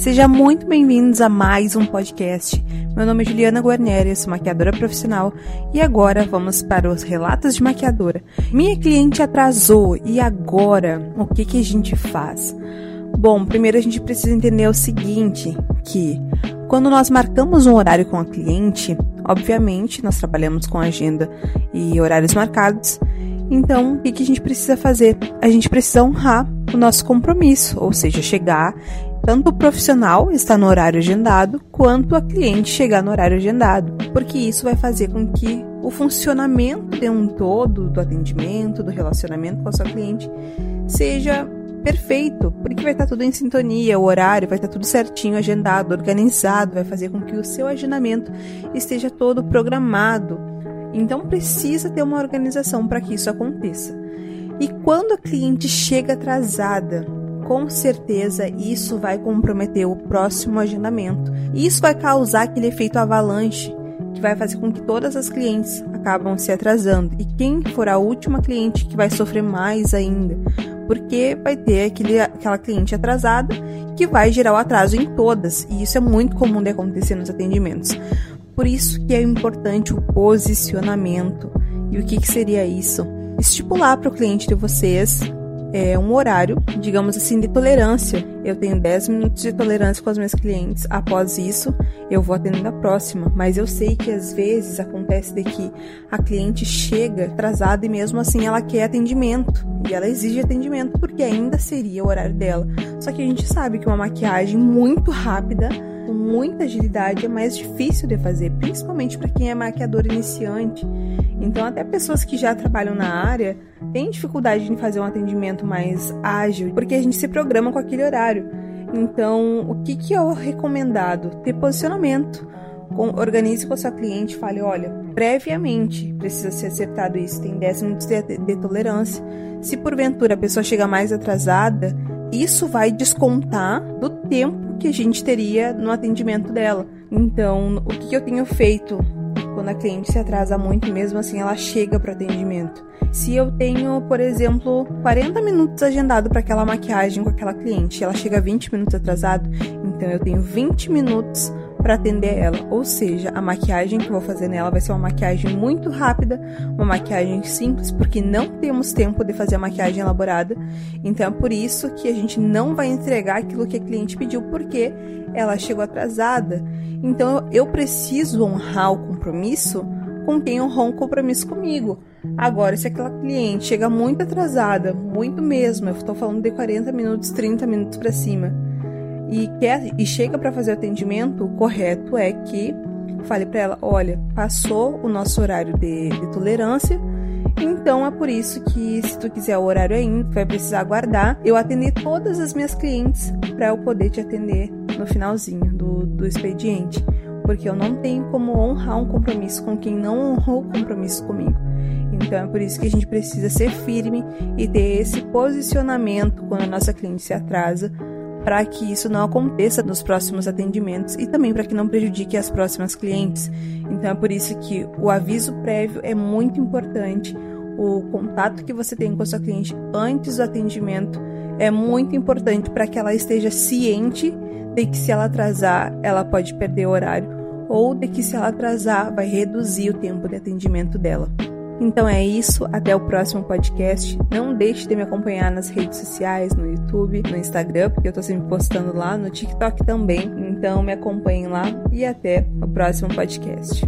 Seja muito bem-vindos a mais um podcast. Meu nome é Juliana Guarnieri, sou maquiadora profissional e agora vamos para os relatos de maquiadora. Minha cliente atrasou e agora o que, que a gente faz? Bom, primeiro a gente precisa entender o seguinte, que quando nós marcamos um horário com a cliente, obviamente nós trabalhamos com agenda e horários marcados, então o que, que a gente precisa fazer? A gente precisa honrar o nosso compromisso, ou seja, chegar tanto o profissional está no horário agendado, quanto a cliente chegar no horário agendado, porque isso vai fazer com que o funcionamento de um todo do atendimento, do relacionamento com a sua cliente, seja perfeito, porque vai estar tudo em sintonia, o horário vai estar tudo certinho, agendado, organizado, vai fazer com que o seu agendamento esteja todo programado. Então precisa ter uma organização para que isso aconteça. E quando a cliente chega atrasada, com certeza isso vai comprometer o próximo agendamento. E isso vai causar aquele efeito avalanche que vai fazer com que todas as clientes acabam se atrasando. E quem for a última cliente que vai sofrer mais ainda, porque vai ter aquele, aquela cliente atrasada que vai gerar o atraso em todas. E isso é muito comum de acontecer nos atendimentos. Por isso que é importante o posicionamento. E o que, que seria isso? Estipular para o cliente de vocês é, um horário, digamos assim, de tolerância. Eu tenho 10 minutos de tolerância com os meus clientes. Após isso, eu vou atendendo a próxima. Mas eu sei que às vezes acontece de que a cliente chega atrasada e mesmo assim ela quer atendimento. E ela exige atendimento porque ainda seria o horário dela. Só que a gente sabe que uma maquiagem muito rápida com muita agilidade é mais difícil de fazer, principalmente para quem é maquiador iniciante. Então, até pessoas que já trabalham na área têm dificuldade em fazer um atendimento mais ágil, porque a gente se programa com aquele horário. Então, o que, que é o recomendado? Ter posicionamento. Organize com a sua cliente, fale, olha, previamente precisa ser acertado isso, tem 10 minutos de, de tolerância. Se porventura a pessoa chega mais atrasada, isso vai descontar do tempo que a gente teria no atendimento dela. Então, o que, eu tenho feito quando a cliente se atrasa muito, mesmo assim ela chega para o atendimento. Se eu tenho, por exemplo, 40 minutos agendado para aquela maquiagem com aquela cliente, ela chega 20 minutos atrasado, então eu tenho 20 minutos para atender ela. Ou seja, a maquiagem que eu vou fazer nela vai ser uma maquiagem muito rápida, uma maquiagem simples, porque não temos tempo de fazer a maquiagem elaborada. Então é por isso que a gente não vai entregar aquilo que a cliente pediu, porque ela chegou atrasada. Então eu preciso honrar o compromisso com quem honrou um compromisso comigo. Agora, se aquela cliente chega muito atrasada, muito mesmo, eu estou falando de 40 minutos, 30 minutos para cima, e quer e chega para fazer o atendimento, o correto é que fale para ela, olha, passou o nosso horário de, de, tolerância, então é por isso que se tu quiser o horário ainda, vai precisar aguardar eu atender todas as minhas clientes para eu poder te atender no finalzinho do, do expediente, porque eu não tenho como honrar um compromisso com quem não honrou o compromisso comigo. Então é por isso que a gente precisa ser firme e ter esse posicionamento quando a nossa cliente se atrasa para que isso não aconteça nos próximos atendimentos e também para que não prejudique as próximas clientes. Então é por isso que o aviso prévio é muito importante. O contato que você tem com a sua cliente antes do atendimento é muito importante para que ela esteja ciente de que se ela atrasar, ela pode perder o horário ou de que se ela atrasar, vai reduzir o tempo de atendimento dela. Então é isso, até o próximo podcast. Não deixe de me acompanhar nas redes sociais, no YouTube, no Instagram, porque eu tô sempre postando lá, no TikTok também. Então me acompanhem lá e até o próximo podcast.